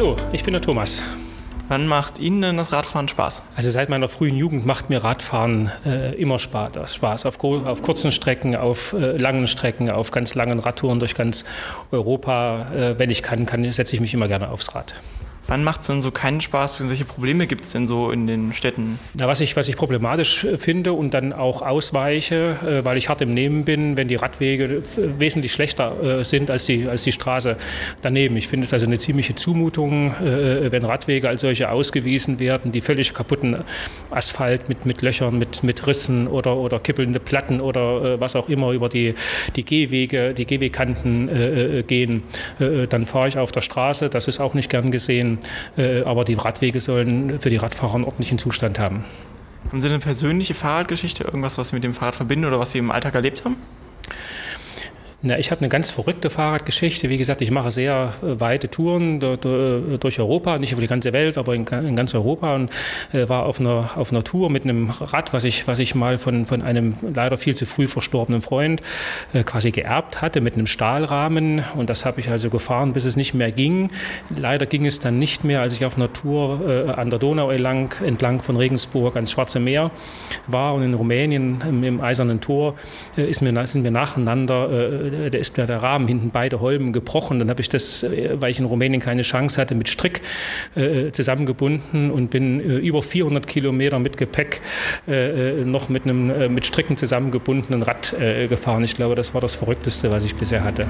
Hallo, ich bin der Thomas. Wann macht Ihnen denn das Radfahren Spaß? Also seit meiner frühen Jugend macht mir Radfahren äh, immer Spaß. Spaß. Auf, auf, kurzen Strecken, auf äh, langen Strecken, auf ganz langen Radtouren durch ganz Europa. Äh, wenn ich kann, kann setze ich mich immer gerne aufs Rad. Wann macht es denn so keinen Spaß? Welche Probleme gibt es denn so in den Städten? Na, was, ich, was ich problematisch äh, finde und dann auch ausweiche, äh, weil ich hart im Nehmen bin, wenn die Radwege äh, wesentlich schlechter sind als die, als die Straße daneben. Ich finde es also eine ziemliche Zumutung, wenn Radwege als solche ausgewiesen werden, die völlig kaputten Asphalt mit, mit Löchern, mit, mit Rissen oder, oder kippelnde Platten oder was auch immer über die, die Gehwege, die Gehwegkanten gehen. dann fahre ich auf der Straße, das ist auch nicht gern gesehen. Äh, aber die Radwege sollen für die Radfahrer einen ordentlichen Zustand haben. Haben Sie eine persönliche Fahrradgeschichte, irgendwas, was Sie mit dem Fahrrad verbinden oder was Sie im Alltag erlebt haben? Na, ich habe eine ganz verrückte Fahrradgeschichte. Wie gesagt, ich mache sehr äh, weite Touren durch Europa, nicht über die ganze Welt, aber in, ganz Europa und äh, war auf einer, auf einer Tour mit einem Rad, was ich, was ich mal von, von einem leider viel zu früh verstorbenen Freund äh, quasi geerbt hatte, mit einem Stahlrahmen. Und das habe ich also gefahren, bis es nicht mehr ging. Leider ging es dann nicht mehr, als ich auf einer Tour an der Donau entlang, entlang von Regensburg ans Schwarze Meer war und in Rumänien im, Eisernen Tor ist mir, sind wir nacheinander äh, da ist mir der Rahmen hinten beide Holmen gebrochen. Dann habe ich das, äh, weil ich in Rumänien keine Chance hatte, mit Strick äh, zusammengebunden und bin über 400 Kilometer mit Gepäck noch mit einem mit Stricken zusammengebundenen Rad gefahren. Ich glaube, das war das Verrückteste, was ich bisher hatte.